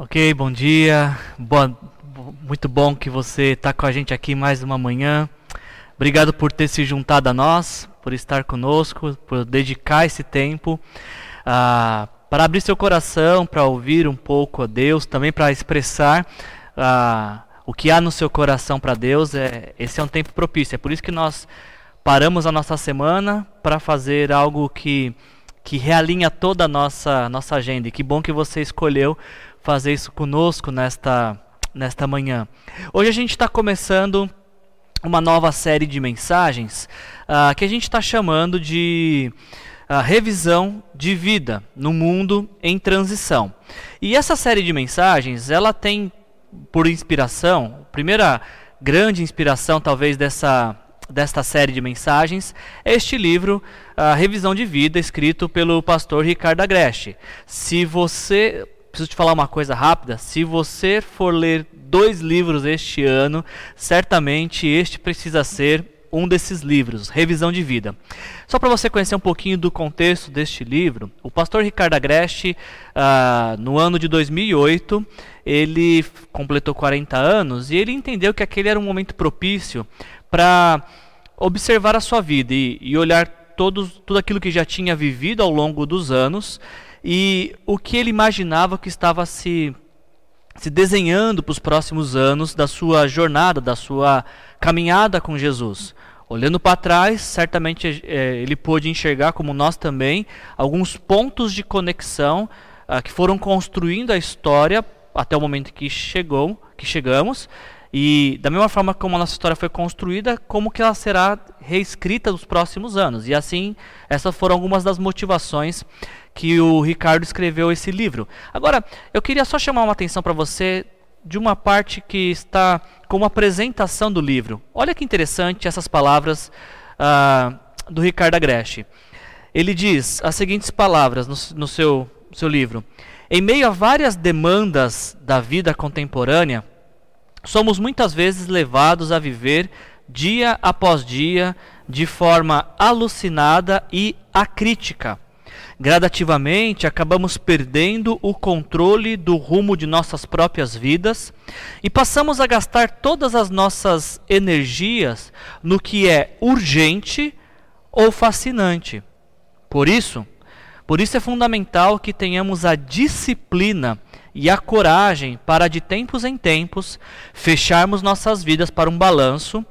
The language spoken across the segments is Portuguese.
Ok, bom dia. Boa, muito bom que você está com a gente aqui mais uma manhã. Obrigado por ter se juntado a nós, por estar conosco, por dedicar esse tempo ah, para abrir seu coração, para ouvir um pouco a Deus, também para expressar ah, o que há no seu coração para Deus. É, esse é um tempo propício. É por isso que nós paramos a nossa semana para fazer algo que que realinha toda a nossa nossa agenda. E que bom que você escolheu fazer isso conosco nesta, nesta manhã. Hoje a gente está começando uma nova série de mensagens uh, que a gente está chamando de uh, revisão de vida no mundo em transição. E essa série de mensagens, ela tem por inspiração, a primeira grande inspiração talvez dessa desta série de mensagens é este livro, a Revisão de Vida, escrito pelo pastor Ricardo Agreste. Se você preciso te falar uma coisa rápida. Se você for ler dois livros este ano, certamente este precisa ser um desses livros, Revisão de Vida. Só para você conhecer um pouquinho do contexto deste livro, o pastor Ricardo Agreste, uh, no ano de 2008, ele completou 40 anos e ele entendeu que aquele era um momento propício para observar a sua vida e, e olhar todos, tudo aquilo que já tinha vivido ao longo dos anos e o que ele imaginava que estava se, se desenhando para os próximos anos da sua jornada, da sua caminhada com Jesus. Olhando para trás, certamente é, ele pôde enxergar, como nós também, alguns pontos de conexão ah, que foram construindo a história até o momento que chegou, que chegamos, e da mesma forma como a nossa história foi construída, como que ela será reescrita nos próximos anos. E assim, essas foram algumas das motivações que o Ricardo escreveu esse livro. Agora, eu queria só chamar uma atenção para você de uma parte que está como apresentação do livro. Olha que interessante essas palavras uh, do Ricardo Agreste. Ele diz as seguintes palavras no, no seu, seu livro: Em meio a várias demandas da vida contemporânea, somos muitas vezes levados a viver dia após dia de forma alucinada e acrítica Gradativamente, acabamos perdendo o controle do rumo de nossas próprias vidas e passamos a gastar todas as nossas energias no que é urgente ou fascinante. Por isso, por isso é fundamental que tenhamos a disciplina e a coragem para de tempos em tempos fecharmos nossas vidas para um balanço,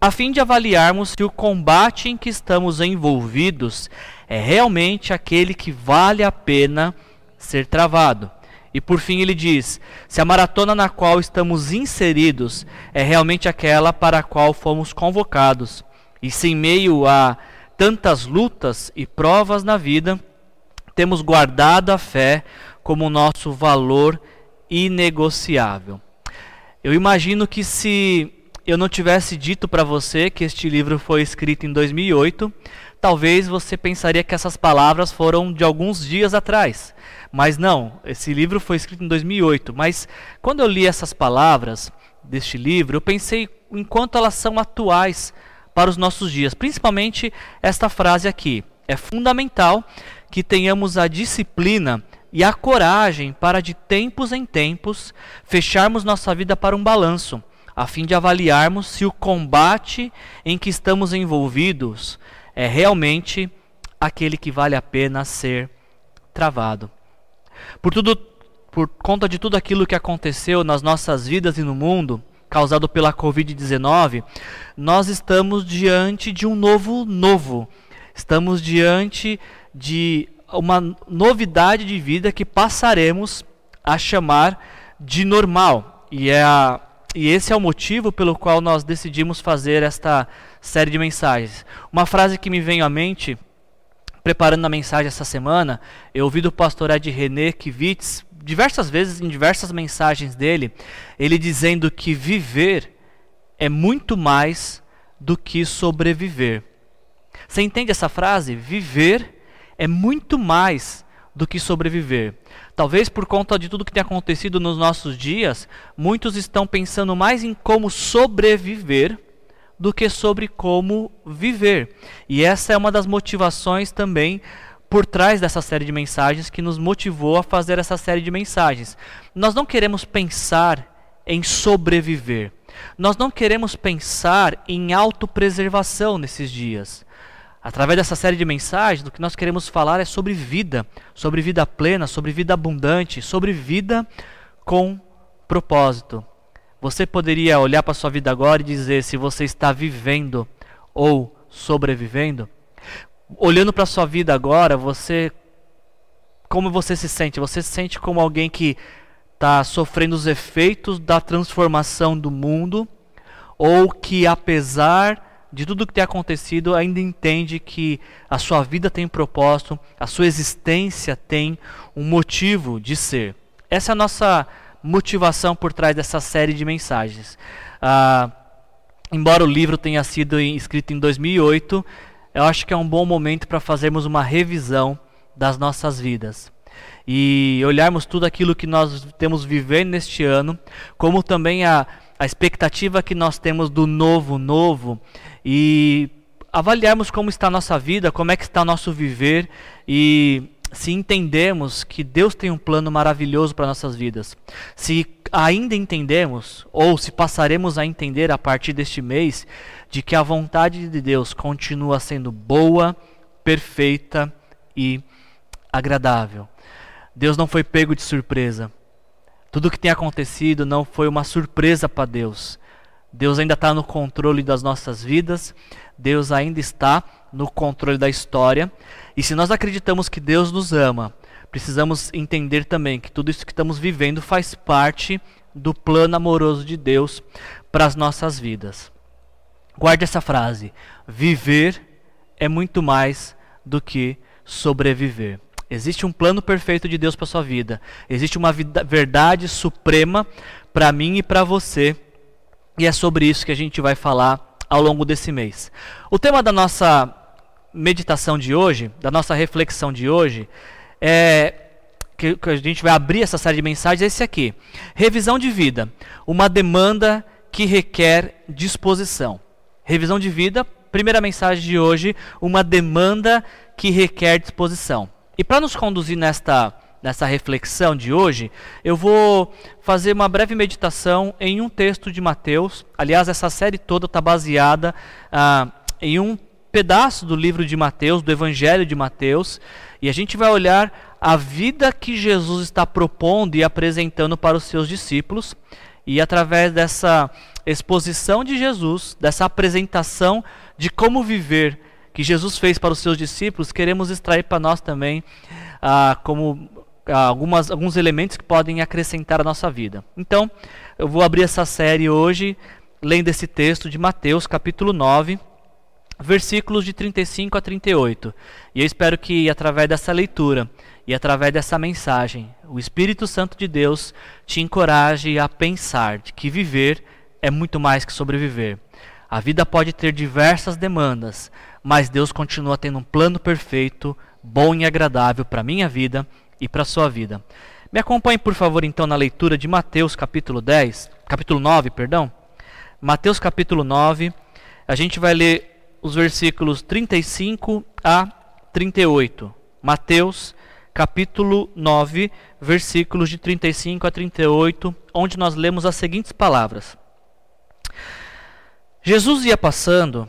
a fim de avaliarmos se o combate em que estamos envolvidos é realmente aquele que vale a pena ser travado. E por fim ele diz: se a maratona na qual estamos inseridos é realmente aquela para a qual fomos convocados, e se em meio a tantas lutas e provas na vida, temos guardado a fé como nosso valor inegociável. Eu imagino que se eu não tivesse dito para você que este livro foi escrito em 2008, talvez você pensaria que essas palavras foram de alguns dias atrás. Mas não, esse livro foi escrito em 2008. Mas quando eu li essas palavras deste livro, eu pensei em quanto elas são atuais para os nossos dias. Principalmente esta frase aqui. É fundamental que tenhamos a disciplina e a coragem para, de tempos em tempos, fecharmos nossa vida para um balanço, a fim de avaliarmos se o combate em que estamos envolvidos é realmente aquele que vale a pena ser travado. Por tudo por conta de tudo aquilo que aconteceu nas nossas vidas e no mundo, causado pela COVID-19, nós estamos diante de um novo novo. Estamos diante de uma novidade de vida que passaremos a chamar de normal. E, é a, e esse é o motivo pelo qual nós decidimos fazer esta série de mensagens. Uma frase que me veio à mente, preparando a mensagem essa semana, eu ouvi do pastor Ed René Kivitz, diversas vezes em diversas mensagens dele, ele dizendo que viver é muito mais do que sobreviver. Você entende essa frase? Viver é muito mais do que sobreviver. Talvez por conta de tudo que tem acontecido nos nossos dias, muitos estão pensando mais em como sobreviver do que sobre como viver. E essa é uma das motivações também por trás dessa série de mensagens que nos motivou a fazer essa série de mensagens. Nós não queremos pensar em sobreviver. Nós não queremos pensar em autopreservação nesses dias. Através dessa série de mensagens, o que nós queremos falar é sobre vida, sobre vida plena, sobre vida abundante, sobre vida com propósito. Você poderia olhar para sua vida agora e dizer se você está vivendo ou sobrevivendo? Olhando para sua vida agora, você como você se sente? Você se sente como alguém que está sofrendo os efeitos da transformação do mundo ou que apesar de tudo que tem acontecido, ainda entende que a sua vida tem propósito, a sua existência tem um motivo de ser. Essa é a nossa motivação por trás dessa série de mensagens. Ah, embora o livro tenha sido escrito em 2008, eu acho que é um bom momento para fazermos uma revisão das nossas vidas e olharmos tudo aquilo que nós temos vivendo neste ano, como também a, a expectativa que nós temos do novo, novo e avaliarmos como está a nossa vida, como é que está o nosso viver e se entendemos que Deus tem um plano maravilhoso para nossas vidas. Se ainda entendemos ou se passaremos a entender a partir deste mês de que a vontade de Deus continua sendo boa, perfeita e agradável. Deus não foi pego de surpresa. Tudo o que tem acontecido não foi uma surpresa para Deus. Deus ainda está no controle das nossas vidas, Deus ainda está no controle da história. E se nós acreditamos que Deus nos ama, precisamos entender também que tudo isso que estamos vivendo faz parte do plano amoroso de Deus para as nossas vidas. Guarde essa frase: viver é muito mais do que sobreviver. Existe um plano perfeito de Deus para sua vida. Existe uma verdade suprema para mim e para você e é sobre isso que a gente vai falar ao longo desse mês. O tema da nossa meditação de hoje, da nossa reflexão de hoje, é que, que a gente vai abrir essa série de mensagens é esse aqui: revisão de vida, uma demanda que requer disposição. Revisão de vida, primeira mensagem de hoje, uma demanda que requer disposição. E para nos conduzir nesta nessa reflexão de hoje, eu vou fazer uma breve meditação em um texto de Mateus. Aliás, essa série toda está baseada ah, em um pedaço do livro de Mateus, do Evangelho de Mateus, e a gente vai olhar a vida que Jesus está propondo e apresentando para os seus discípulos, e através dessa exposição de Jesus, dessa apresentação de como viver que Jesus fez para os seus discípulos, queremos extrair para nós também ah, como algumas, alguns elementos que podem acrescentar a nossa vida. Então, eu vou abrir essa série hoje lendo esse texto de Mateus, capítulo 9, versículos de 35 a 38. E eu espero que através dessa leitura e através dessa mensagem, o Espírito Santo de Deus te encoraje a pensar de que viver é muito mais que sobreviver. A vida pode ter diversas demandas, mas Deus continua tendo um plano perfeito, bom e agradável para a minha vida e para a sua vida. Me acompanhe, por favor, então na leitura de Mateus capítulo 10, capítulo 9, perdão. Mateus capítulo 9, a gente vai ler os versículos 35 a 38. Mateus capítulo 9, versículos de 35 a 38, onde nós lemos as seguintes palavras: Jesus ia passando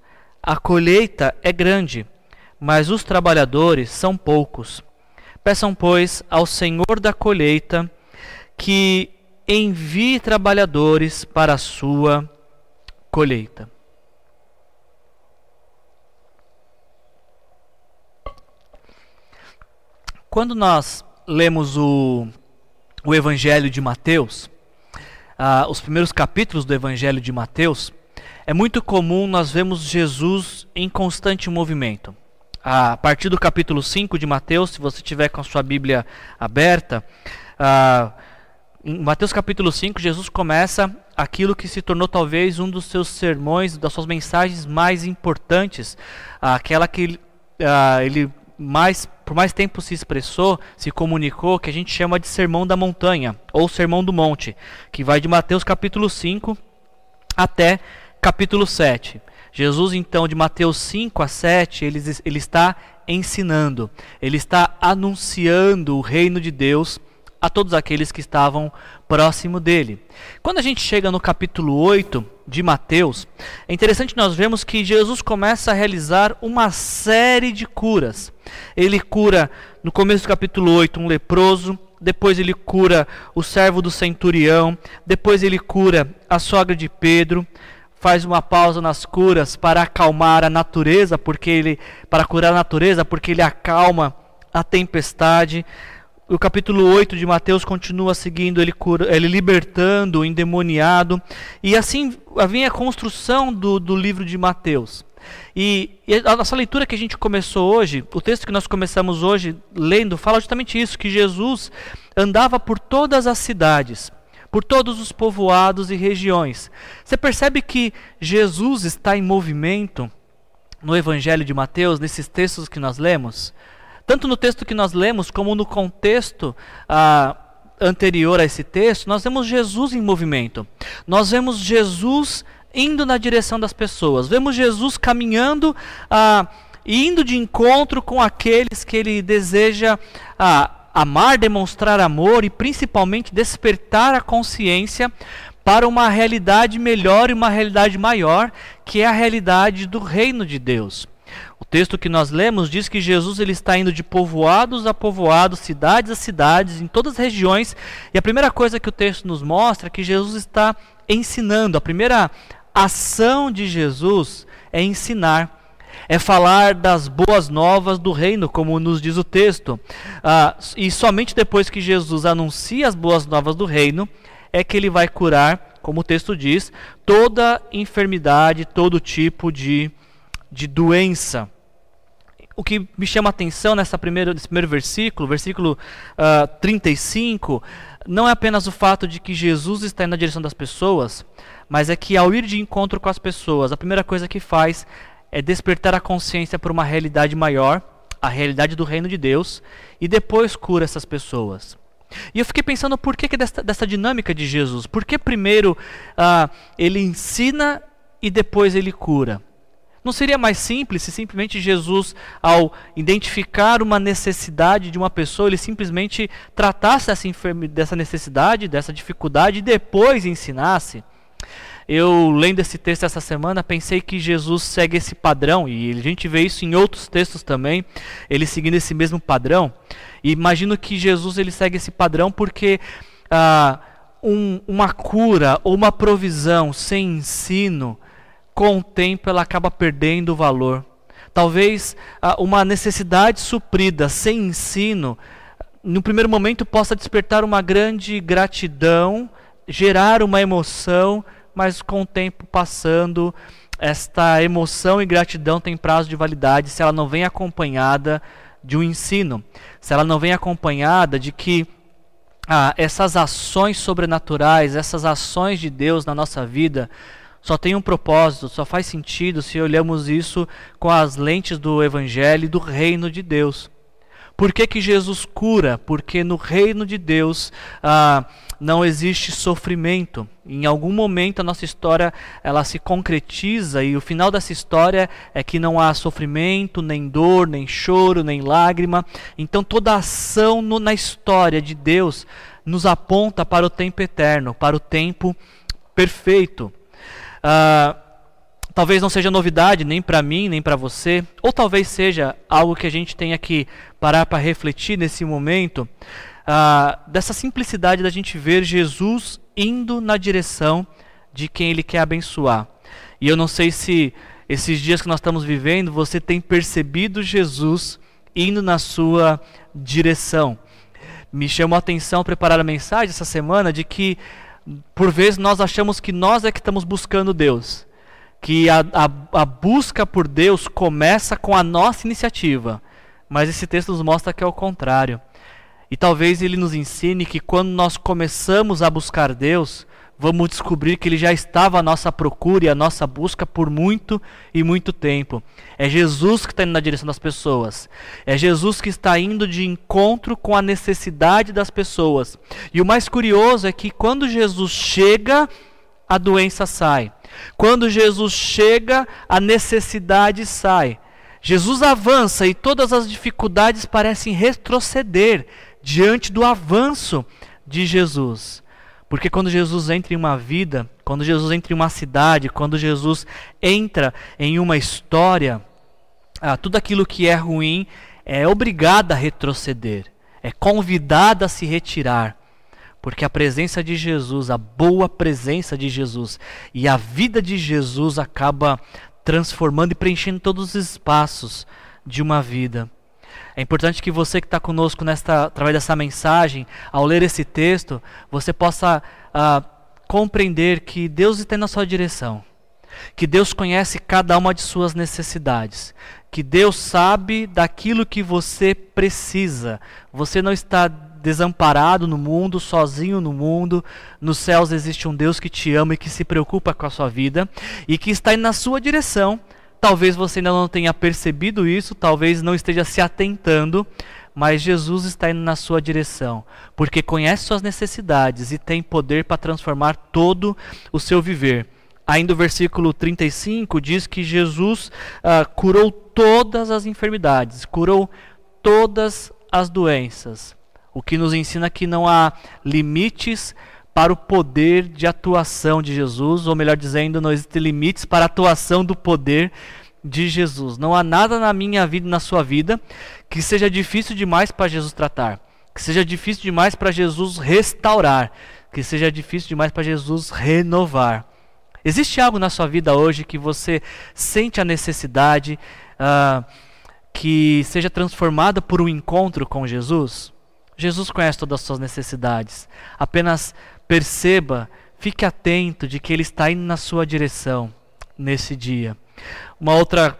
A colheita é grande, mas os trabalhadores são poucos. Peçam, pois, ao Senhor da colheita que envie trabalhadores para a sua colheita. Quando nós lemos o, o Evangelho de Mateus, ah, os primeiros capítulos do Evangelho de Mateus, é muito comum nós vemos Jesus em constante movimento. a partir do capítulo 5 de Mateus, se você tiver com a sua Bíblia aberta, ah, em Mateus capítulo 5, Jesus começa aquilo que se tornou talvez um dos seus sermões, das suas mensagens mais importantes, aquela que uh, ele mais, por mais tempo se expressou, se comunicou, que a gente chama de Sermão da Montanha, ou Sermão do Monte, que vai de Mateus capítulo 5 até capítulo 7. Jesus, então, de Mateus 5 a 7, ele, ele está ensinando, ele está anunciando o reino de Deus a todos aqueles que estavam próximo dele. Quando a gente chega no capítulo 8 de Mateus, é interessante nós vemos que Jesus começa a realizar uma série de curas. Ele cura, no começo do capítulo 8, um leproso, depois ele cura o servo do centurião, depois ele cura a sogra de Pedro, faz uma pausa nas curas para acalmar a natureza, porque ele para curar a natureza, porque ele acalma a tempestade o capítulo 8 de Mateus continua seguindo ele, cura, ele libertando o endemoniado. E assim vem a construção do, do livro de Mateus. E, e, a nossa leitura que a gente começou hoje, o texto que nós começamos hoje lendo, fala justamente isso: que Jesus andava por todas as cidades, por todos os povoados e regiões. Você percebe que Jesus está em movimento no Evangelho de Mateus, nesses textos que nós lemos? Tanto no texto que nós lemos, como no contexto ah, anterior a esse texto, nós vemos Jesus em movimento. Nós vemos Jesus indo na direção das pessoas. Vemos Jesus caminhando, ah, indo de encontro com aqueles que ele deseja ah, amar, demonstrar amor e principalmente despertar a consciência para uma realidade melhor e uma realidade maior, que é a realidade do reino de Deus. O texto que nós lemos diz que Jesus ele está indo de povoados a povoados, cidades a cidades, em todas as regiões. E a primeira coisa que o texto nos mostra é que Jesus está ensinando. A primeira ação de Jesus é ensinar é falar das boas novas do reino, como nos diz o texto. Ah, e somente depois que Jesus anuncia as boas novas do reino, é que ele vai curar, como o texto diz, toda enfermidade, todo tipo de de doença. O que me chama a atenção nessa primeira, nesse primeiro versículo, versículo uh, ah, 35, não é apenas o fato de que Jesus está indo na direção das pessoas, mas é que ao ir de encontro com as pessoas, a primeira coisa que faz é despertar a consciência para uma realidade maior, a realidade do reino de Deus, e depois cura essas pessoas. E eu fiquei pensando por que, que dessa, dessa dinâmica de Jesus? Por que primeiro uh, ele ensina e depois ele cura? Não seria mais simples se simplesmente Jesus, ao identificar uma necessidade de uma pessoa, ele simplesmente tratasse essa dessa necessidade, dessa dificuldade e depois ensinasse? Eu, lendo esse texto essa semana, pensei que Jesus segue esse padrão, e a gente vê isso em outros textos também, ele seguindo esse mesmo padrão. E imagino que Jesus ele segue esse padrão porque ah, um, uma cura ou uma provisão sem ensino com o tempo ela acaba perdendo o valor. Talvez ah, uma necessidade suprida sem ensino, no primeiro momento possa despertar uma grande gratidão, gerar uma emoção, mas com o tempo passando, esta emoção e gratidão tem prazo de validade se ela não vem acompanhada de um ensino, se ela não vem acompanhada de que ah, essas ações sobrenaturais, essas ações de Deus na nossa vida, só tem um propósito, só faz sentido se olhamos isso com as lentes do Evangelho e do reino de Deus. Por que, que Jesus cura? Porque no reino de Deus ah, não existe sofrimento. Em algum momento a nossa história ela se concretiza e o final dessa história é que não há sofrimento, nem dor, nem choro, nem lágrima. Então toda ação no, na história de Deus nos aponta para o tempo eterno, para o tempo perfeito. Uh, talvez não seja novidade nem para mim, nem para você, ou talvez seja algo que a gente tenha que parar para refletir nesse momento, uh, dessa simplicidade da gente ver Jesus indo na direção de quem Ele quer abençoar. E eu não sei se esses dias que nós estamos vivendo você tem percebido Jesus indo na sua direção. Me chamou a atenção preparar a mensagem essa semana de que por vezes nós achamos que nós é que estamos buscando Deus. Que a, a, a busca por Deus começa com a nossa iniciativa, mas esse texto nos mostra que é o contrário. E talvez ele nos ensine que quando nós começamos a buscar Deus, vamos descobrir que ele já estava à nossa procura e à nossa busca por muito e muito tempo. É Jesus que está indo na direção das pessoas. É Jesus que está indo de encontro com a necessidade das pessoas. E o mais curioso é que quando Jesus chega, a doença sai. Quando Jesus chega, a necessidade sai. Jesus avança e todas as dificuldades parecem retroceder diante do avanço de Jesus. Porque quando Jesus entra em uma vida, quando Jesus entra em uma cidade, quando Jesus entra em uma história, ah, tudo aquilo que é ruim é obrigado a retroceder, é convidado a se retirar. Porque a presença de Jesus, a boa presença de Jesus e a vida de Jesus acaba transformando e preenchendo todos os espaços de uma vida. É importante que você que está conosco nesta, através dessa mensagem, ao ler esse texto, você possa uh, compreender que Deus está na sua direção, que Deus conhece cada uma de suas necessidades, que Deus sabe daquilo que você precisa. Você não está desamparado no mundo, sozinho no mundo. Nos céus existe um Deus que te ama e que se preocupa com a sua vida e que está na sua direção Talvez você ainda não tenha percebido isso, talvez não esteja se atentando, mas Jesus está indo na sua direção, porque conhece suas necessidades e tem poder para transformar todo o seu viver. Ainda o versículo 35 diz que Jesus uh, curou todas as enfermidades, curou todas as doenças, o que nos ensina que não há limites para o poder de atuação de Jesus, ou melhor dizendo, não existem limites para a atuação do poder de Jesus. Não há nada na minha vida e na sua vida que seja difícil demais para Jesus tratar, que seja difícil demais para Jesus restaurar, que seja difícil demais para Jesus renovar. Existe algo na sua vida hoje que você sente a necessidade uh, que seja transformada por um encontro com Jesus? Jesus conhece todas as suas necessidades. Apenas Perceba, fique atento de que Ele está indo na sua direção nesse dia. Uma outra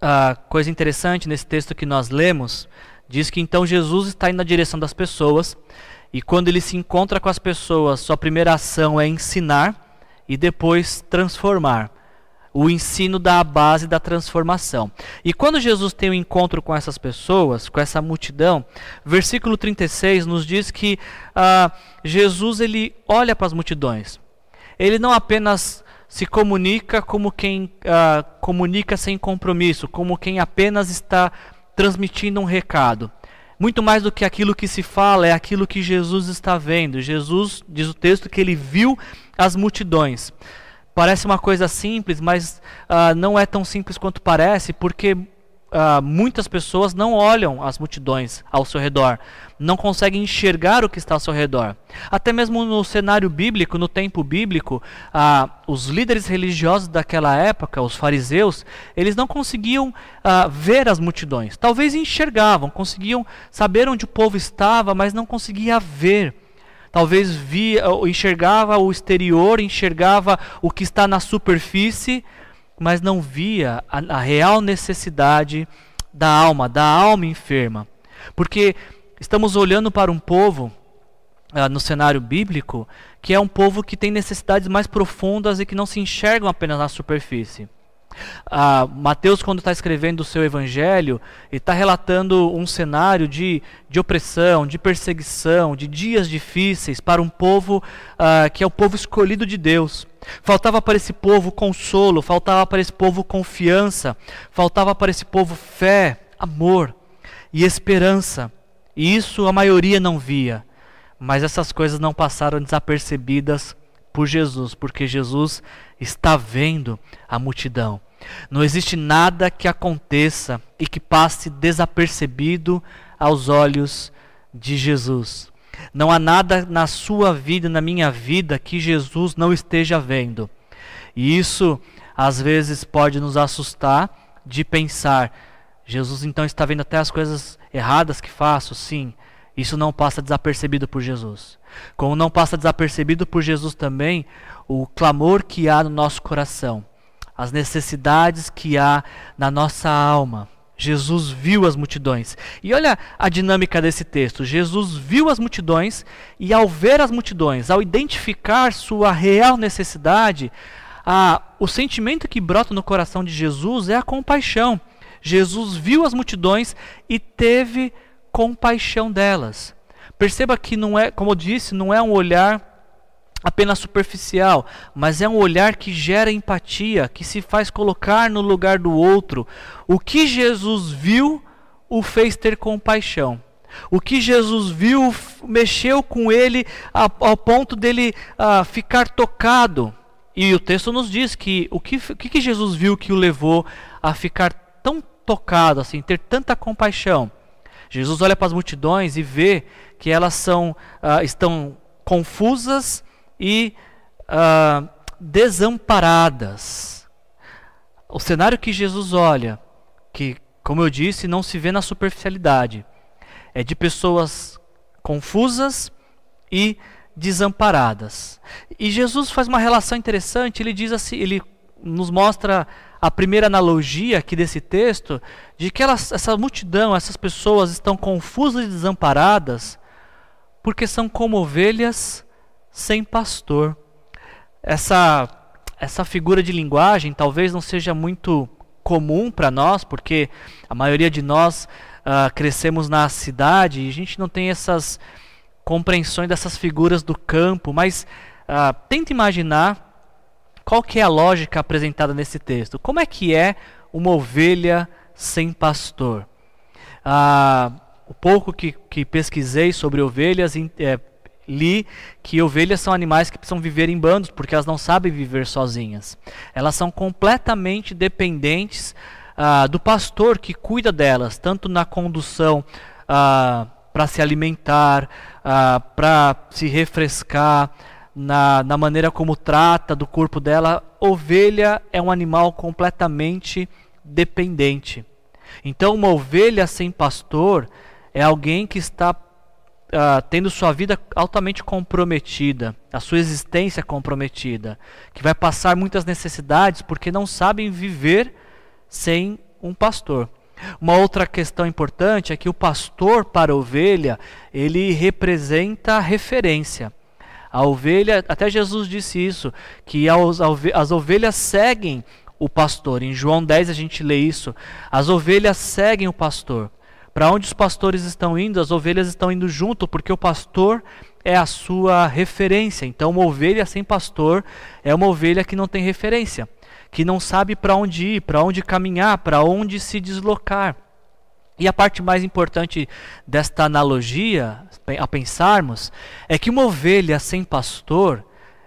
uh, coisa interessante nesse texto que nós lemos diz que então Jesus está indo na direção das pessoas e quando ele se encontra com as pessoas, sua primeira ação é ensinar e depois transformar. O ensino dá a base da transformação. E quando Jesus tem um encontro com essas pessoas, com essa multidão, versículo 36 nos diz que ah, Jesus ele olha para as multidões. Ele não apenas se comunica como quem ah, comunica sem compromisso, como quem apenas está transmitindo um recado. Muito mais do que aquilo que se fala, é aquilo que Jesus está vendo. Jesus, diz o texto, que ele viu as multidões. Parece uma coisa simples, mas uh, não é tão simples quanto parece, porque uh, muitas pessoas não olham as multidões ao seu redor, não conseguem enxergar o que está ao seu redor. Até mesmo no cenário bíblico, no tempo bíblico, uh, os líderes religiosos daquela época, os fariseus, eles não conseguiam ver as multidões. Talvez enxergavam, conseguiam saber onde o povo estava, mas não conseguia ver talvez via, enxergava o exterior, enxergava o que está na superfície, mas não via a, a real necessidade da alma, da alma enferma. Porque estamos olhando para um povo Uh, no cenário bíblico, que é um povo que tem necessidades mais profundas e que não se enxergam apenas na superfície. Ah, Mateus, quando está escrevendo o seu evangelho, está relatando um cenário de, de opressão, de perseguição, de dias difíceis para um povo ah, que é o povo escolhido de Deus. Faltava para esse povo consolo, faltava para esse povo confiança, faltava para esse povo fé, amor e esperança. E isso a maioria não via. Mas essas coisas não passaram desapercebidas por Jesus, porque Jesus está vendo a multidão. Não existe nada que aconteça e que passe desapercebido aos olhos de Jesus. Não há nada na sua vida, na minha vida, que Jesus não esteja vendo. E isso, às vezes, pode nos assustar de pensar: Jesus então está vendo até as coisas erradas que faço? Sim. Isso não passa desapercebido por Jesus. Como não passa desapercebido por Jesus também o clamor que há no nosso coração as necessidades que há na nossa alma. Jesus viu as multidões. E olha a dinâmica desse texto. Jesus viu as multidões e, ao ver as multidões, ao identificar sua real necessidade, a, o sentimento que brota no coração de Jesus é a compaixão. Jesus viu as multidões e teve compaixão delas. Perceba que não é, como eu disse, não é um olhar apenas superficial, mas é um olhar que gera empatia, que se faz colocar no lugar do outro. O que Jesus viu o fez ter compaixão. O que Jesus viu mexeu com ele ao, ponto dele uh, ficar tocado. E o texto nos diz que o que, o que Jesus viu que o levou a ficar tão tocado, assim, ter tanta compaixão. Jesus olha para as multidões e vê que elas são, uh, estão confusas e uh, desamparadas. O cenário que Jesus olha, que, como eu disse, não se vê na superficialidade, é de pessoas confusas e desamparadas. E Jesus faz uma relação interessante, ele diz assim, ele nos mostra a primeira analogia aqui desse texto, de que elas, essa multidão, essas pessoas estão confusas e desamparadas, porque são como ovelhas sem pastor. Essa, essa figura de linguagem talvez não seja muito comum para nós, porque a maioria de nós uh, crescemos na cidade e a gente não tem essas compreensões dessas figuras do campo, mas uh, tenta imaginar qual que é a lógica apresentada nesse texto. Como é que é uma ovelha sem pastor? Uh, o pouco que, que pesquisei sobre ovelhas é, li que ovelhas são animais que precisam viver em bandos, porque elas não sabem viver sozinhas. Elas são completamente dependentes ah, do pastor que cuida delas, tanto na condução ah, para se alimentar, ah, para se refrescar, na, na maneira como trata do corpo dela. Ovelha é um animal completamente dependente. Então, uma ovelha sem pastor é alguém que está uh, tendo sua vida altamente comprometida, a sua existência comprometida, que vai passar muitas necessidades porque não sabem viver sem um pastor. Uma outra questão importante é que o pastor para a ovelha, ele representa referência. A ovelha, até Jesus disse isso, que as ovelhas seguem o pastor. Em João 10 a gente lê isso. As ovelhas seguem o pastor. Para onde os pastores estão indo, as ovelhas estão indo junto, porque o pastor é a sua referência. Então, uma ovelha sem pastor é uma ovelha que não tem referência, que não sabe para onde ir, para onde caminhar, para onde se deslocar. E a parte mais importante desta analogia, a pensarmos, é que uma ovelha sem pastor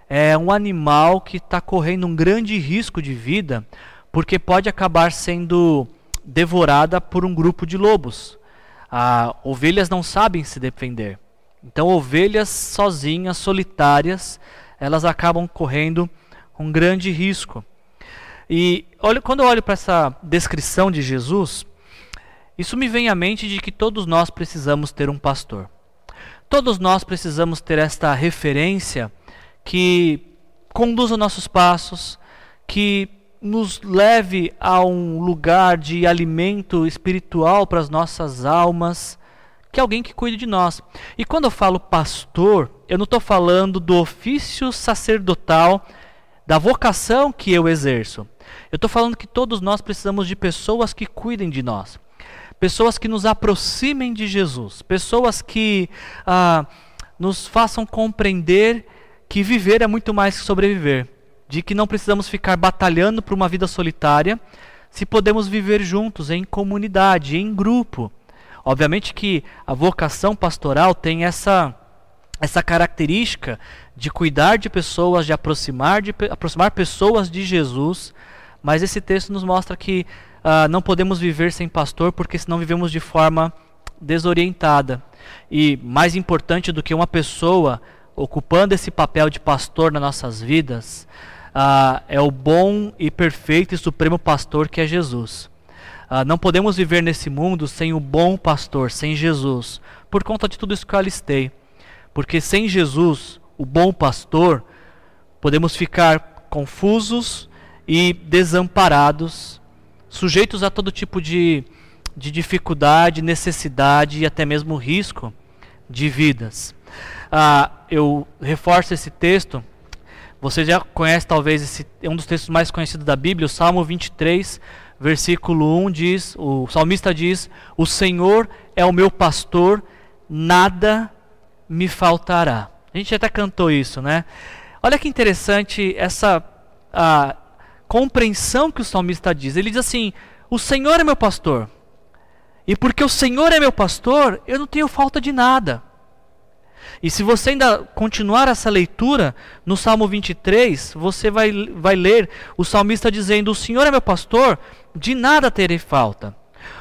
é um animal que está correndo um grande risco de vida, porque pode acabar sendo devorada por um grupo de lobos. Ah, ovelhas não sabem se defender. Então, ovelhas sozinhas, solitárias, elas acabam correndo um grande risco. E olha, quando eu olho para essa descrição de Jesus, isso me vem à mente de que todos nós precisamos ter um pastor. Todos nós precisamos ter esta referência que conduza nossos passos, que nos leve a um lugar de alimento espiritual para as nossas almas, que é alguém que cuide de nós. E quando eu falo pastor, eu não estou falando do ofício sacerdotal, da vocação que eu exerço. Eu estou falando que todos nós precisamos de pessoas que cuidem de nós, pessoas que nos aproximem de Jesus, pessoas que ah, nos façam compreender que viver é muito mais que sobreviver de que não precisamos ficar batalhando por uma vida solitária, se podemos viver juntos, em comunidade, em grupo. Obviamente que a vocação pastoral tem essa, essa característica de cuidar de pessoas, de aproximar, de aproximar pessoas de Jesus, mas esse texto nos mostra que uh, não podemos viver sem pastor, porque senão vivemos de forma desorientada. E mais importante do que uma pessoa ocupando esse papel de pastor nas nossas vidas, ah, é o bom e perfeito e supremo pastor que é Jesus. Ah, não podemos viver nesse mundo sem o bom pastor, sem Jesus, por conta de tudo isso que eu alistei. Porque sem Jesus, o bom pastor, podemos ficar confusos e desamparados, sujeitos a todo tipo de, de dificuldade, necessidade e até mesmo risco de vidas. Ah, eu reforço esse texto. Você já conhece talvez esse é um dos textos mais conhecidos da Bíblia, o Salmo 23, versículo 1 diz, o salmista diz: "O Senhor é o meu pastor, nada me faltará". A gente até cantou isso, né? Olha que interessante essa a compreensão que o salmista diz. Ele diz assim: "O Senhor é meu pastor". E porque o Senhor é meu pastor, eu não tenho falta de nada. E se você ainda continuar essa leitura, no Salmo 23, você vai, vai ler o salmista dizendo: O Senhor é meu pastor, de nada terei falta.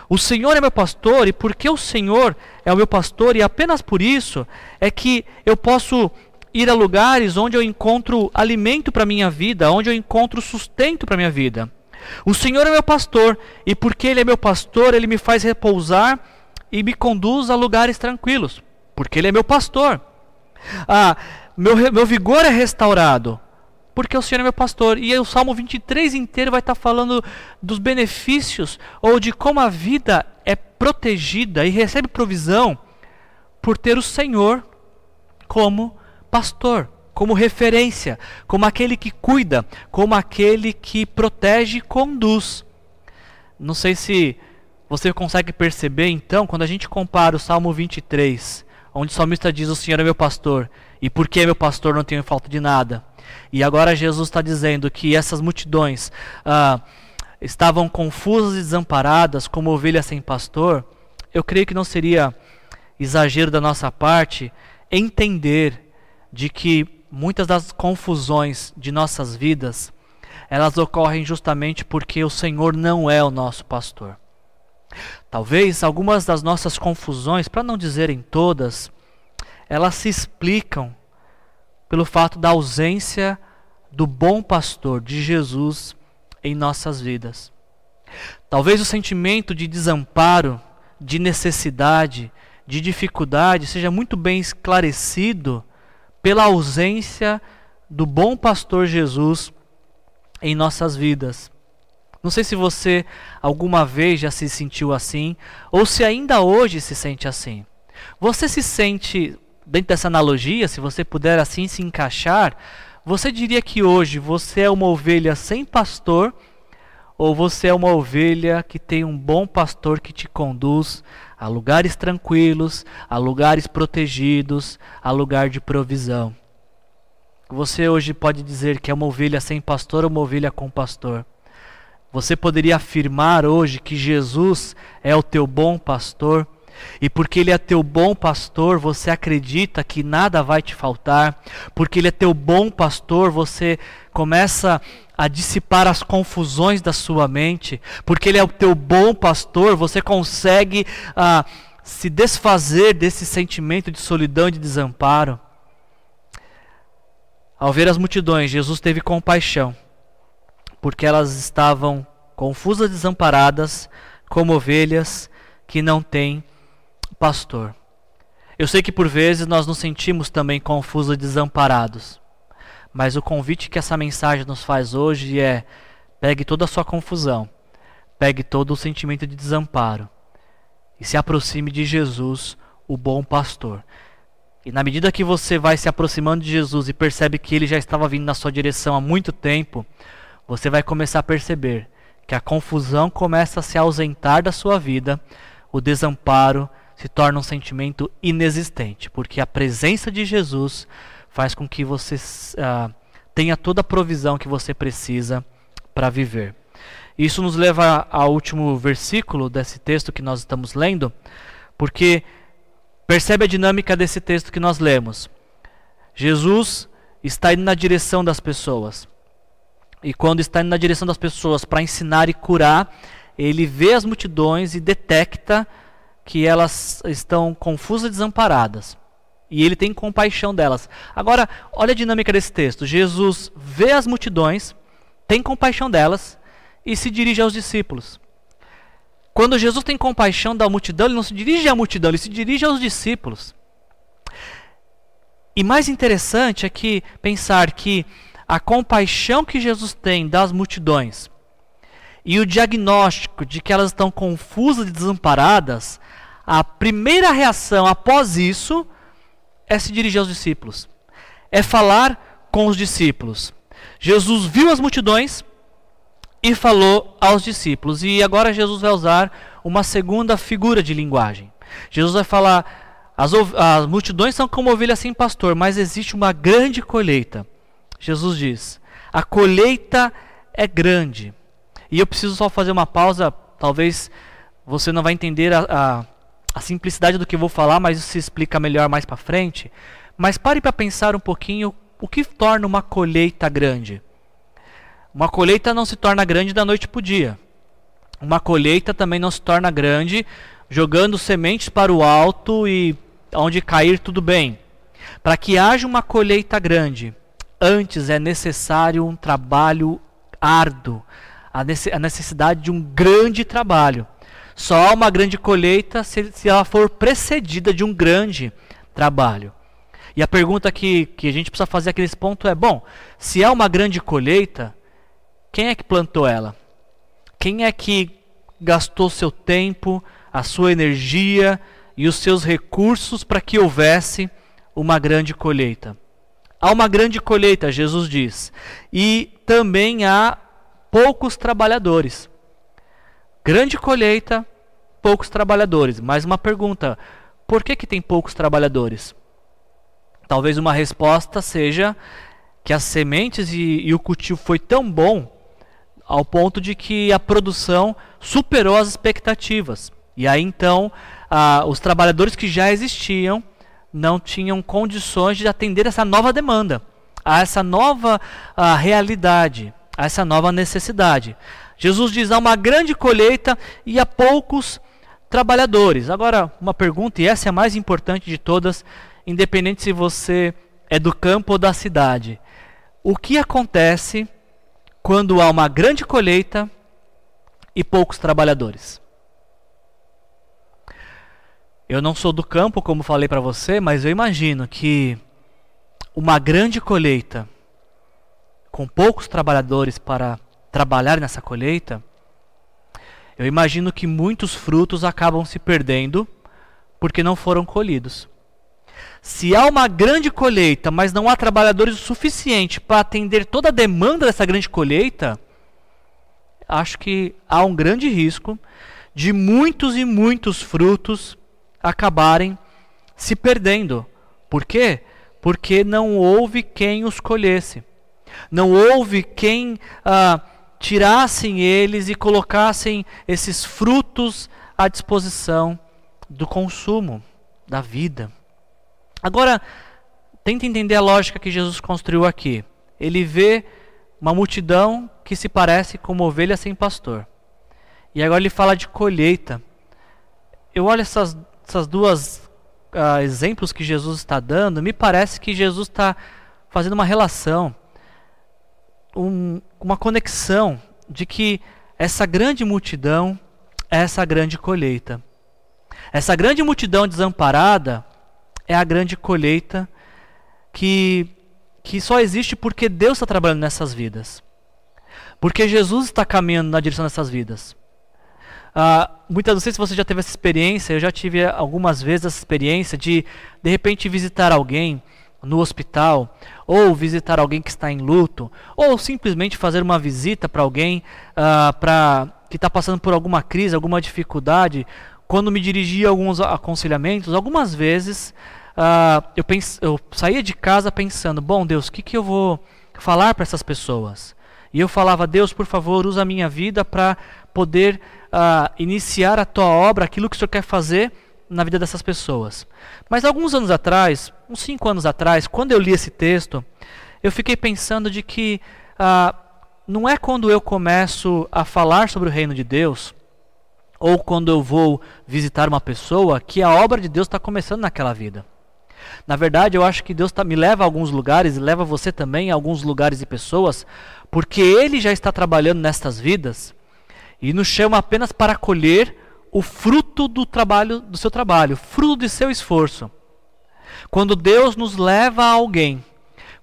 O Senhor é meu pastor, e porque o Senhor é o meu pastor, e apenas por isso é que eu posso ir a lugares onde eu encontro alimento para minha vida, onde eu encontro sustento para minha vida. O Senhor é meu pastor, e porque Ele é meu pastor, Ele me faz repousar e me conduz a lugares tranquilos porque Ele é meu pastor. Ah, meu, meu vigor é restaurado, porque o Senhor é meu pastor. E o Salmo 23 inteiro vai estar falando dos benefícios ou de como a vida é protegida e recebe provisão por ter o Senhor como pastor, como referência, como aquele que cuida, como aquele que protege e conduz. Não sei se você consegue perceber então, quando a gente compara o Salmo 23 onde o salmista diz: O Senhor é meu pastor, e porque é meu pastor não tenho falta de nada. E agora Jesus está dizendo que essas multidões ah, estavam confusas e desamparadas, como ovelhas sem pastor. Eu creio que não seria exagero da nossa parte entender de que muitas das confusões de nossas vidas elas ocorrem justamente porque o Senhor não é o nosso pastor. Talvez algumas das nossas confusões, para não dizerem todas, elas se explicam pelo fato da ausência do bom pastor, de Jesus, em nossas vidas. Talvez o sentimento de desamparo, de necessidade, de dificuldade seja muito bem esclarecido pela ausência do bom pastor Jesus em nossas vidas. Não sei se você alguma vez já se sentiu assim, ou se ainda hoje se sente assim. Você se sente, dentro dessa analogia, se você puder assim se encaixar, você diria que hoje você é uma ovelha sem pastor, ou você é uma ovelha que tem um bom pastor que te conduz a lugares tranquilos, a lugares protegidos, a lugar de provisão. Você hoje pode dizer que é uma ovelha sem pastor ou uma ovelha com pastor. Você poderia afirmar hoje que Jesus é o teu bom pastor, e porque Ele é teu bom pastor, você acredita que nada vai te faltar, porque Ele é teu bom pastor, você começa a dissipar as confusões da sua mente, porque Ele é o teu bom pastor, você consegue ah, se desfazer desse sentimento de solidão e de desamparo. Ao ver as multidões, Jesus teve compaixão porque elas estavam confusas, desamparadas, como ovelhas que não têm pastor. Eu sei que por vezes nós nos sentimos também confusos e desamparados, mas o convite que essa mensagem nos faz hoje é: pegue toda a sua confusão, pegue todo o sentimento de desamparo e se aproxime de Jesus, o bom pastor. E na medida que você vai se aproximando de Jesus e percebe que ele já estava vindo na sua direção há muito tempo, você vai começar a perceber que a confusão começa a se ausentar da sua vida, o desamparo se torna um sentimento inexistente, porque a presença de Jesus faz com que você uh, tenha toda a provisão que você precisa para viver. Isso nos leva ao último versículo desse texto que nós estamos lendo, porque percebe a dinâmica desse texto que nós lemos. Jesus está indo na direção das pessoas. E quando está indo na direção das pessoas para ensinar e curar, ele vê as multidões e detecta que elas estão confusas e desamparadas. E ele tem compaixão delas. Agora, olha a dinâmica desse texto. Jesus vê as multidões, tem compaixão delas e se dirige aos discípulos. Quando Jesus tem compaixão da multidão, ele não se dirige à multidão, ele se dirige aos discípulos. E mais interessante é que pensar que a compaixão que Jesus tem das multidões e o diagnóstico de que elas estão confusas e desamparadas, a primeira reação após isso é se dirigir aos discípulos, é falar com os discípulos. Jesus viu as multidões e falou aos discípulos. E agora Jesus vai usar uma segunda figura de linguagem. Jesus vai falar: as, as multidões são como ovelhas sem pastor, mas existe uma grande colheita. Jesus diz: a colheita é grande. E eu preciso só fazer uma pausa, talvez você não vai entender a, a a simplicidade do que eu vou falar, mas isso se explica melhor mais para frente. Mas pare para pensar um pouquinho o que torna uma colheita grande. Uma colheita não se torna grande da noite para o dia. Uma colheita também não se torna grande jogando sementes para o alto e onde cair tudo bem. Para que haja uma colheita grande, antes é necessário um trabalho árduo, a necessidade de um grande trabalho. Só há uma grande colheita se, se ela for precedida de um grande trabalho. E a pergunta que, que a gente precisa fazer aqui nesse ponto é: bom, se há uma grande colheita, quem é que plantou ela? Quem é que gastou seu tempo, a sua energia e os seus recursos para que houvesse uma grande colheita? Há uma grande colheita, Jesus diz, e também há poucos trabalhadores. Grande colheita, poucos trabalhadores. Mais uma pergunta: por que, que tem poucos trabalhadores? Talvez uma resposta seja que as sementes e, e o cultivo foi tão bom ao ponto de que a produção superou as expectativas. E aí então ah, os trabalhadores que já existiam não tinham condições de atender essa nova demanda, a essa nova ah, realidade, a essa nova necessidade. Jesus diz: há uma grande colheita e há poucos trabalhadores. Agora, uma pergunta, e essa é a mais importante de todas, independente se você é do campo ou da cidade. O que acontece quando há uma grande colheita e poucos trabalhadores? Eu não sou do campo, como falei para você, mas eu imagino que uma grande colheita com poucos trabalhadores para trabalhar nessa colheita, eu imagino que muitos frutos acabam se perdendo porque não foram colhidos. Se há uma grande colheita, mas não há trabalhadores o suficiente para atender toda a demanda dessa grande colheita, acho que há um grande risco de muitos e muitos frutos acabarem se perdendo. Por quê? Porque não houve quem os colhesse. Não houve quem ah, tirassem eles e colocassem esses frutos à disposição do consumo, da vida. Agora, tenta entender a lógica que Jesus construiu aqui. Ele vê uma multidão que se parece com uma ovelha sem pastor. E agora ele fala de colheita. Eu olho essas, essas duas uh, exemplos que Jesus está dando, me parece que Jesus está fazendo uma relação um, uma conexão de que essa grande multidão é essa grande colheita. Essa grande multidão desamparada é a grande colheita que, que só existe porque Deus está trabalhando nessas vidas. Porque Jesus está caminhando na direção dessas vidas. Uh, muitas não sei se você já teve essa experiência, eu já tive algumas vezes essa experiência de de repente visitar alguém no hospital, ou visitar alguém que está em luto, ou simplesmente fazer uma visita para alguém uh, pra, que está passando por alguma crise, alguma dificuldade. Quando me dirigia a alguns aconselhamentos, algumas vezes uh, eu, eu saía de casa pensando: bom, Deus, o que, que eu vou falar para essas pessoas? E eu falava: Deus, por favor, usa a minha vida para poder uh, iniciar a tua obra, aquilo que o Senhor quer fazer na vida dessas pessoas. Mas alguns anos atrás, uns cinco anos atrás, quando eu li esse texto, eu fiquei pensando de que ah, não é quando eu começo a falar sobre o reino de Deus, ou quando eu vou visitar uma pessoa, que a obra de Deus está começando naquela vida. Na verdade, eu acho que Deus tá, me leva a alguns lugares e leva você também a alguns lugares e pessoas, porque Ele já está trabalhando nestas vidas e nos chama apenas para colher o fruto do trabalho do seu trabalho, fruto de seu esforço. Quando Deus nos leva a alguém,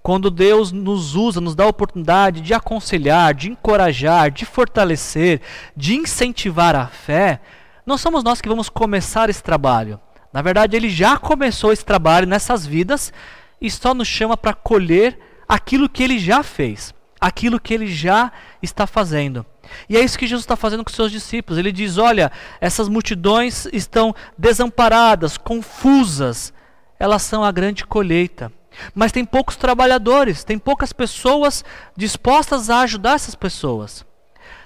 quando Deus nos usa, nos dá a oportunidade de aconselhar, de encorajar, de fortalecer, de incentivar a fé, não somos nós que vamos começar esse trabalho. Na verdade, Ele já começou esse trabalho nessas vidas e só nos chama para colher aquilo que Ele já fez, aquilo que Ele já está fazendo. E é isso que Jesus está fazendo com seus discípulos. Ele diz: Olha, essas multidões estão desamparadas, confusas, elas são a grande colheita. Mas tem poucos trabalhadores, tem poucas pessoas dispostas a ajudar essas pessoas.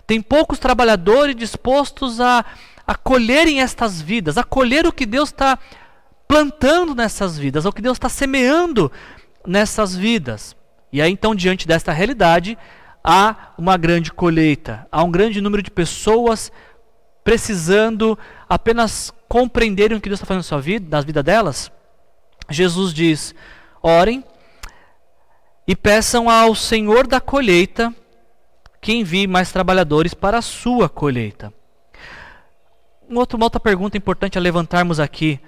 Tem poucos trabalhadores dispostos a, a colherem estas vidas, a colher o que Deus está plantando nessas vidas, o que Deus está semeando nessas vidas. E aí, então, diante desta realidade, há uma grande colheita, há um grande número de pessoas precisando apenas compreenderem o que Deus está fazendo na sua vida, na vida delas. Jesus diz: orem e peçam ao Senhor da colheita que envie mais trabalhadores para a sua colheita. Um outro, uma outra pergunta importante a levantarmos aqui.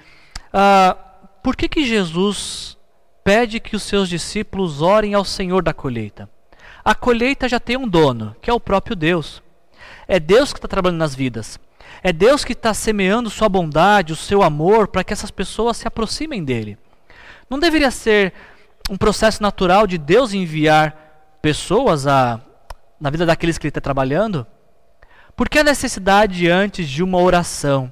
Ah, por que, que Jesus pede que os seus discípulos orem ao Senhor da colheita? A colheita já tem um dono, que é o próprio Deus. É Deus que está trabalhando nas vidas. É Deus que está semeando sua bondade, o seu amor, para que essas pessoas se aproximem dele. Não deveria ser um processo natural de Deus enviar pessoas a, na vida daqueles que Ele está trabalhando? Por que a necessidade antes de uma oração?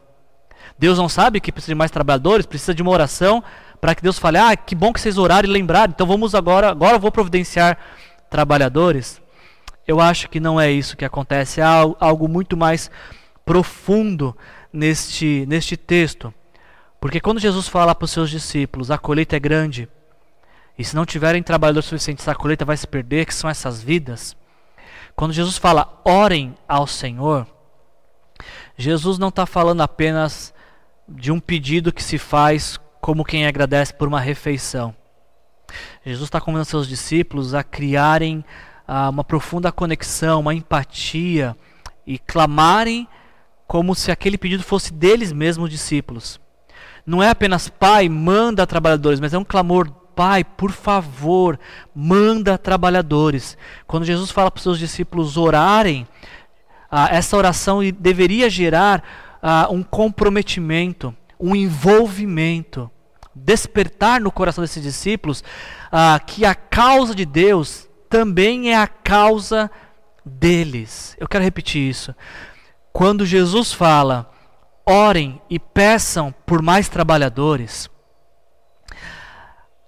Deus não sabe que precisa de mais trabalhadores, precisa de uma oração para que Deus fale: Ah, que bom que vocês oraram e lembraram, então vamos agora, agora eu vou providenciar trabalhadores. Eu acho que não é isso que acontece, há algo muito mais profundo neste, neste texto. Porque quando Jesus fala para os seus discípulos, a colheita é grande, e se não tiverem trabalhadores suficientes, a colheita vai se perder, que são essas vidas. Quando Jesus fala, orem ao Senhor, Jesus não está falando apenas de um pedido que se faz como quem agradece por uma refeição. Jesus está convidando seus discípulos a criarem ah, uma profunda conexão, uma empatia e clamarem como se aquele pedido fosse deles mesmos discípulos não é apenas Pai, manda trabalhadores, mas é um clamor, Pai, por favor, manda trabalhadores. Quando Jesus fala para os seus discípulos orarem, ah, essa oração deveria gerar ah, um comprometimento, um envolvimento, despertar no coração desses discípulos ah, que a causa de Deus também é a causa deles. Eu quero repetir isso. Quando Jesus fala, orem e peçam por mais trabalhadores.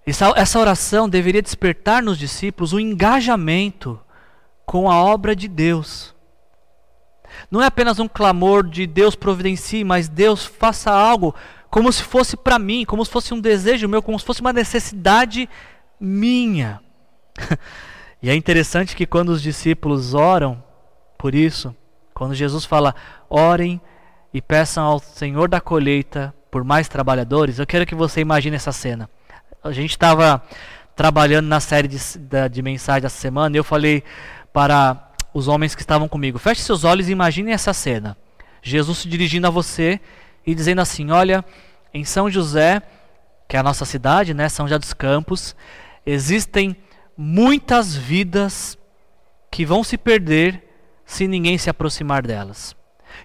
Essa oração deveria despertar nos discípulos o engajamento com a obra de Deus. Não é apenas um clamor de Deus providencie, mas Deus faça algo como se fosse para mim, como se fosse um desejo meu, como se fosse uma necessidade minha. e é interessante que quando os discípulos oram por isso, quando Jesus fala, orem e peçam ao Senhor da colheita por mais trabalhadores, eu quero que você imagine essa cena. A gente estava trabalhando na série de, de, mensagem essa semana e eu falei para os homens que estavam comigo: feche seus olhos e imagine essa cena. Jesus se dirigindo a você e dizendo assim: Olha, em São José, que é a nossa cidade, né, São José dos Campos, existem muitas vidas que vão se perder se ninguém se aproximar delas.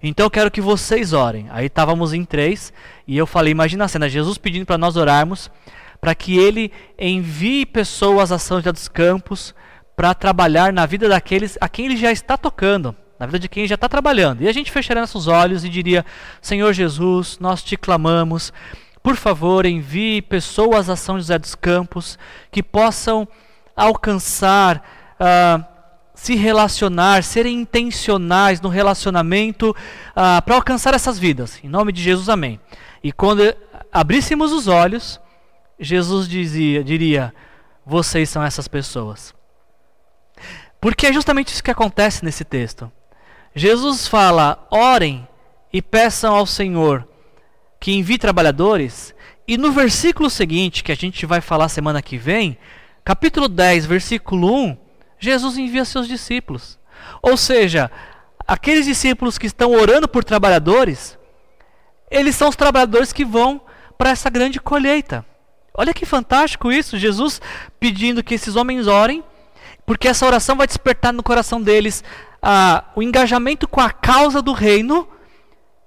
Então eu quero que vocês orem. Aí estávamos em três e eu falei: imagina a cena, Jesus pedindo para nós orarmos, para que Ele envie pessoas a São José dos Campos para trabalhar na vida daqueles a quem Ele já está tocando, na vida de quem já está trabalhando. E a gente fecharia nossos olhos e diria: Senhor Jesus, nós te clamamos, por favor, envie pessoas a São José dos Campos que possam alcançar. Uh, se relacionar, serem intencionais no relacionamento ah, para alcançar essas vidas. Em nome de Jesus, amém. E quando abríssemos os olhos, Jesus dizia, diria: Vocês são essas pessoas. Porque é justamente isso que acontece nesse texto. Jesus fala: orem e peçam ao Senhor que envie trabalhadores. E no versículo seguinte, que a gente vai falar semana que vem, capítulo 10, versículo 1, Jesus envia seus discípulos. Ou seja, aqueles discípulos que estão orando por trabalhadores, eles são os trabalhadores que vão para essa grande colheita. Olha que fantástico isso, Jesus pedindo que esses homens orem, porque essa oração vai despertar no coração deles o engajamento com a causa do reino.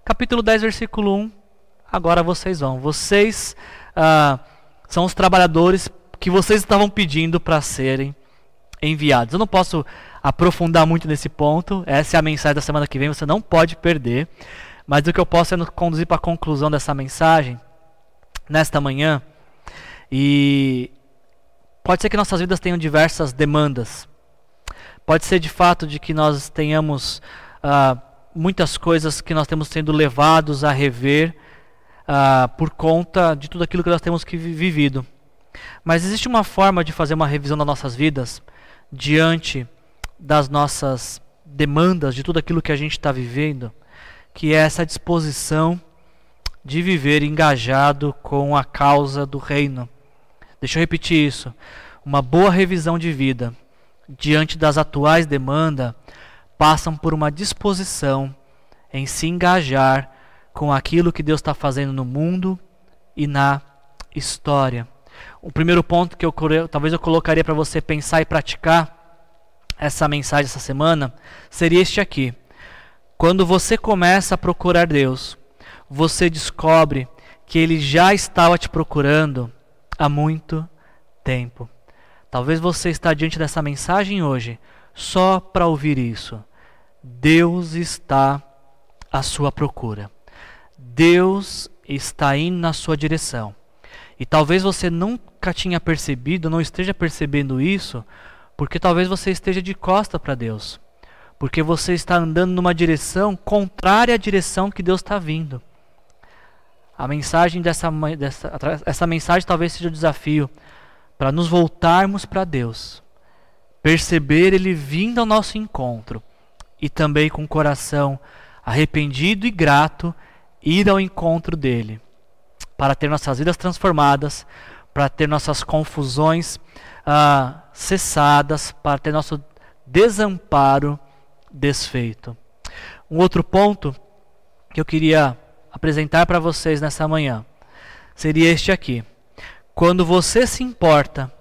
Capítulo 10, versículo 1. Agora vocês vão. Vocês ah, são os trabalhadores que vocês estavam pedindo para serem enviados. Eu não posso aprofundar muito nesse ponto. Essa é a mensagem da semana que vem, você não pode perder. Mas o que eu posso é conduzir para a conclusão dessa mensagem nesta manhã. E pode ser que nossas vidas tenham diversas demandas. Pode ser de fato de que nós tenhamos uh, muitas coisas que nós temos sendo levados a rever uh, por conta de tudo aquilo que nós temos que vivido. Mas existe uma forma de fazer uma revisão das nossas vidas diante das nossas demandas, de tudo aquilo que a gente está vivendo, que é essa disposição de viver engajado com a causa do reino. Deixa eu repetir isso. Uma boa revisão de vida diante das atuais demandas passam por uma disposição em se engajar com aquilo que Deus está fazendo no mundo e na história. O primeiro ponto que eu talvez eu colocaria para você pensar e praticar essa mensagem essa semana seria este aqui. Quando você começa a procurar Deus, você descobre que Ele já estava te procurando há muito tempo. Talvez você está diante dessa mensagem hoje só para ouvir isso. Deus está à sua procura. Deus está indo na sua direção. E talvez você nunca tinha percebido, não esteja percebendo isso, porque talvez você esteja de costa para Deus. Porque você está andando numa direção contrária à direção que Deus está vindo. A mensagem dessa, dessa essa mensagem talvez seja o desafio para nos voltarmos para Deus, perceber Ele vindo ao nosso encontro e também com o coração arrependido e grato ir ao encontro dele, para ter nossas vidas transformadas, para ter nossas confusões ah, cessadas, para ter nosso desamparo desfeito. Um outro ponto que eu queria apresentar para vocês nessa manhã seria este aqui. Quando você se importa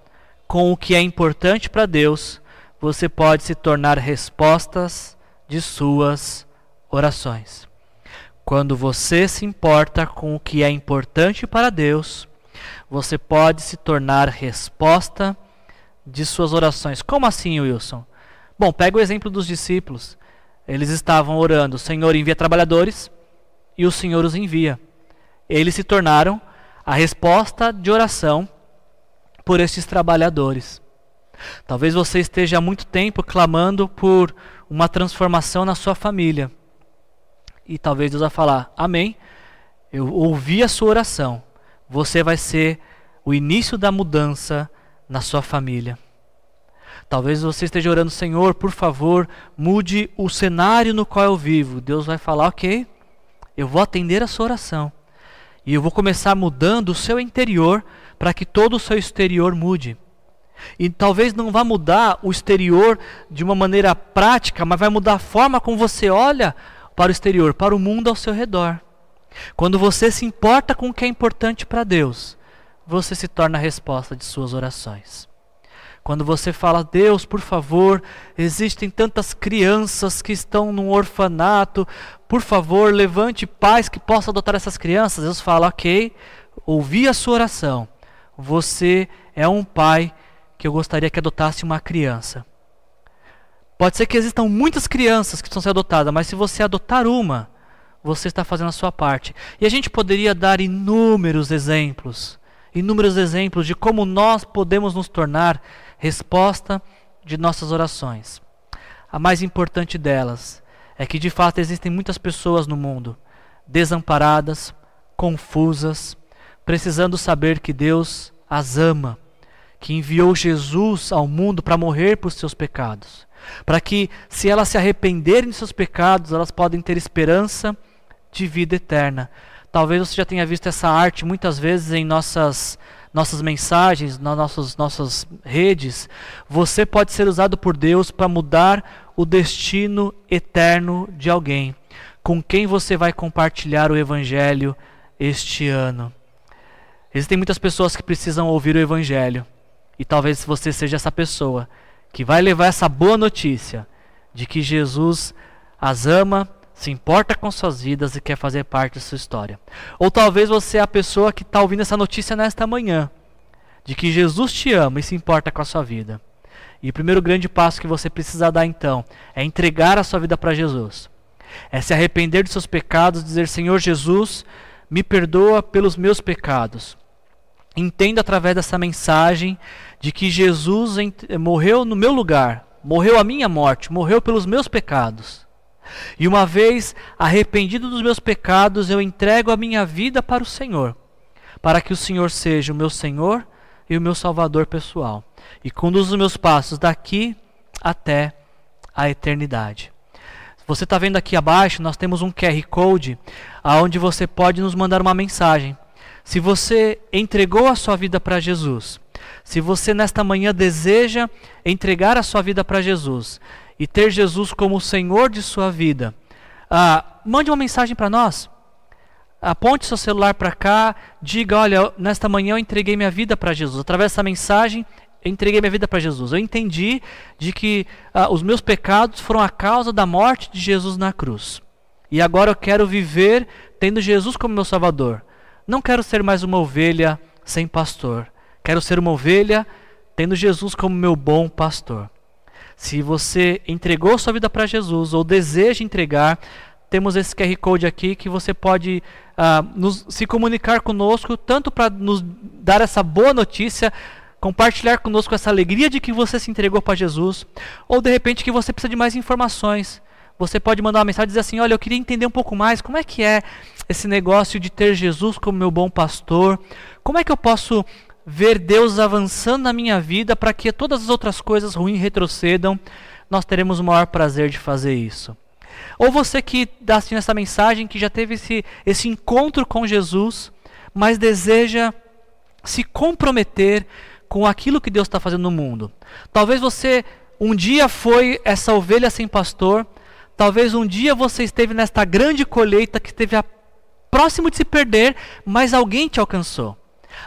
com o que é importante para Deus, você pode se tornar respostas de suas orações. Quando você se importa com o que é importante para Deus, você pode se tornar resposta de suas orações. Como assim, Wilson? Bom, pega o exemplo dos discípulos. Eles estavam orando: Senhor envia trabalhadores e o Senhor os envia. Eles se tornaram a resposta de oração por estes trabalhadores. Talvez você esteja há muito tempo clamando por uma transformação na sua família. E talvez Deus vai falar: Amém. Eu ouvi a sua oração. Você vai ser o início da mudança na sua família. Talvez você esteja orando, Senhor, por favor, mude o cenário no qual eu vivo. Deus vai falar, ok, eu vou atender a sua oração. E eu vou começar mudando o seu interior para que todo o seu exterior mude. E talvez não vá mudar o exterior de uma maneira prática, mas vai mudar a forma como você olha para o exterior, para o mundo ao seu redor. Quando você se importa com o que é importante para Deus, você se torna a resposta de suas orações. Quando você fala, Deus, por favor, existem tantas crianças que estão num orfanato, por favor, levante pais que possam adotar essas crianças. Deus fala, ok, ouvi a sua oração. Você é um pai que eu gostaria que adotasse uma criança. Pode ser que existam muitas crianças que estão sendo adotadas, mas se você adotar uma, você está fazendo a sua parte. E a gente poderia dar inúmeros exemplos inúmeros exemplos de como nós podemos nos tornar resposta de nossas orações. A mais importante delas é que de fato existem muitas pessoas no mundo desamparadas, confusas, precisando saber que Deus as ama, que enviou Jesus ao mundo para morrer por seus pecados, para que, se elas se arrependerem de seus pecados, elas podem ter esperança de vida eterna. Talvez você já tenha visto essa arte muitas vezes em nossas nossas mensagens, nas nossas, nossas redes, você pode ser usado por Deus para mudar o destino eterno de alguém. Com quem você vai compartilhar o Evangelho este ano? Existem muitas pessoas que precisam ouvir o Evangelho. E talvez você seja essa pessoa que vai levar essa boa notícia de que Jesus as ama, se importa com suas vidas e quer fazer parte da sua história. Ou talvez você é a pessoa que está ouvindo essa notícia nesta manhã, de que Jesus te ama e se importa com a sua vida. E o primeiro grande passo que você precisa dar então é entregar a sua vida para Jesus. É se arrepender dos seus pecados, dizer: Senhor Jesus, me perdoa pelos meus pecados. Entenda através dessa mensagem de que Jesus morreu no meu lugar, morreu a minha morte, morreu pelos meus pecados. E uma vez arrependido dos meus pecados, eu entrego a minha vida para o Senhor, para que o Senhor seja o meu Senhor e o meu Salvador pessoal, e conduza os meus passos daqui até a eternidade. Você está vendo aqui abaixo, nós temos um QR Code aonde você pode nos mandar uma mensagem. Se você entregou a sua vida para Jesus, se você nesta manhã deseja entregar a sua vida para Jesus e ter Jesus como o Senhor de sua vida, ah, mande uma mensagem para nós. Aponte seu celular para cá, diga: Olha, nesta manhã eu entreguei minha vida para Jesus. Através dessa mensagem, eu entreguei minha vida para Jesus. Eu entendi de que ah, os meus pecados foram a causa da morte de Jesus na cruz. E agora eu quero viver tendo Jesus como meu Salvador. Não quero ser mais uma ovelha sem pastor. Quero ser uma ovelha tendo Jesus como meu bom pastor. Se você entregou sua vida para Jesus ou deseja entregar, temos esse QR Code aqui que você pode uh, nos, se comunicar conosco, tanto para nos dar essa boa notícia compartilhar conosco essa alegria de que você se entregou para Jesus, ou de repente que você precisa de mais informações. Você pode mandar uma mensagem e dizer assim: Olha, eu queria entender um pouco mais como é que é esse negócio de ter Jesus como meu bom pastor. Como é que eu posso ver Deus avançando na minha vida para que todas as outras coisas ruins retrocedam? Nós teremos o maior prazer de fazer isso. Ou você que está assistindo essa mensagem, que já teve esse, esse encontro com Jesus, mas deseja se comprometer com aquilo que Deus está fazendo no mundo. Talvez você um dia foi essa ovelha sem pastor, talvez um dia você esteve nesta grande colheita que esteve a, próximo de se perder, mas alguém te alcançou.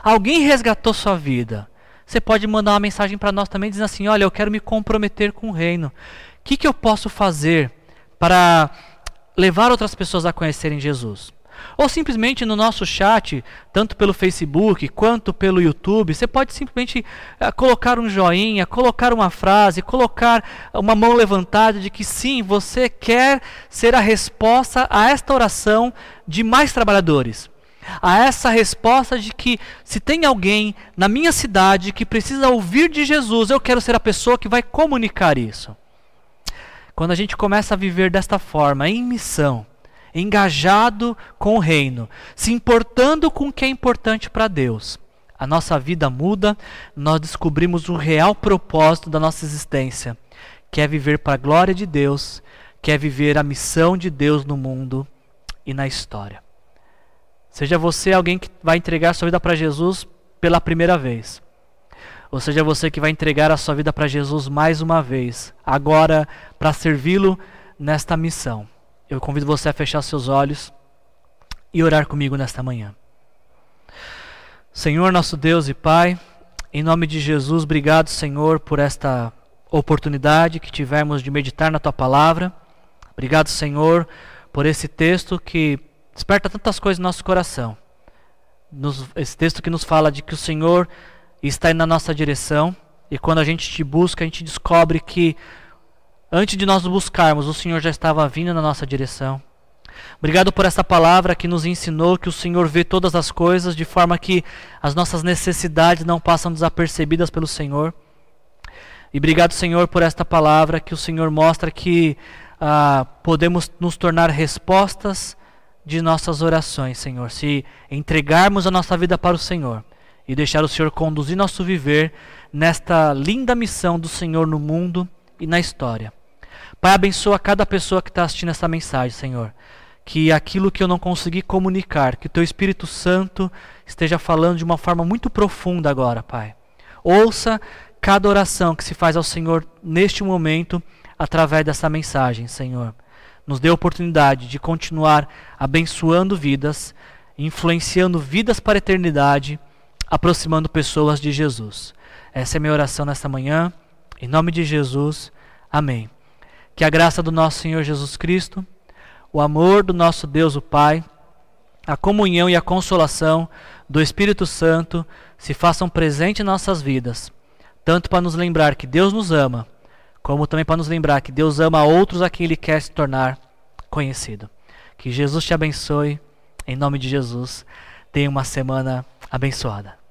Alguém resgatou sua vida. Você pode mandar uma mensagem para nós também dizendo assim: Olha, eu quero me comprometer com o reino. O que, que eu posso fazer para levar outras pessoas a conhecerem Jesus? Ou simplesmente no nosso chat, tanto pelo Facebook quanto pelo YouTube, você pode simplesmente uh, colocar um joinha, colocar uma frase, colocar uma mão levantada de que sim, você quer ser a resposta a esta oração de mais trabalhadores. A essa resposta de que se tem alguém na minha cidade que precisa ouvir de Jesus, eu quero ser a pessoa que vai comunicar isso. Quando a gente começa a viver desta forma, em missão, engajado com o reino, se importando com o que é importante para Deus. A nossa vida muda, nós descobrimos o real propósito da nossa existência, que é viver para a glória de Deus, que é viver a missão de Deus no mundo e na história. Seja você alguém que vai entregar sua vida para Jesus pela primeira vez, ou seja você que vai entregar a sua vida para Jesus mais uma vez, agora para servi-lo nesta missão eu convido você a fechar seus olhos e orar comigo nesta manhã. Senhor, nosso Deus e Pai, em nome de Jesus, obrigado, Senhor, por esta oportunidade que tivemos de meditar na tua palavra. Obrigado, Senhor, por esse texto que desperta tantas coisas no nosso coração. Nos, esse texto que nos fala de que o Senhor está indo na nossa direção e quando a gente te busca, a gente descobre que Antes de nós buscarmos, o Senhor já estava vindo na nossa direção. Obrigado por essa palavra que nos ensinou que o Senhor vê todas as coisas de forma que as nossas necessidades não passam desapercebidas pelo Senhor. E obrigado, Senhor, por esta palavra que o Senhor mostra que ah, podemos nos tornar respostas de nossas orações, Senhor, se entregarmos a nossa vida para o Senhor e deixar o Senhor conduzir nosso viver nesta linda missão do Senhor no mundo e na história. Pai, abençoa cada pessoa que está assistindo essa mensagem, Senhor. Que aquilo que eu não consegui comunicar, que o Teu Espírito Santo esteja falando de uma forma muito profunda agora, Pai. Ouça cada oração que se faz ao Senhor neste momento através dessa mensagem, Senhor. Nos dê a oportunidade de continuar abençoando vidas, influenciando vidas para a eternidade aproximando pessoas de Jesus. Essa é minha oração nesta manhã. Em nome de Jesus. Amém. Que a graça do nosso Senhor Jesus Cristo, o amor do nosso Deus, o Pai, a comunhão e a consolação do Espírito Santo se façam presente em nossas vidas, tanto para nos lembrar que Deus nos ama, como também para nos lembrar que Deus ama outros a quem Ele quer se tornar conhecido. Que Jesus te abençoe, em nome de Jesus. Tenha uma semana abençoada.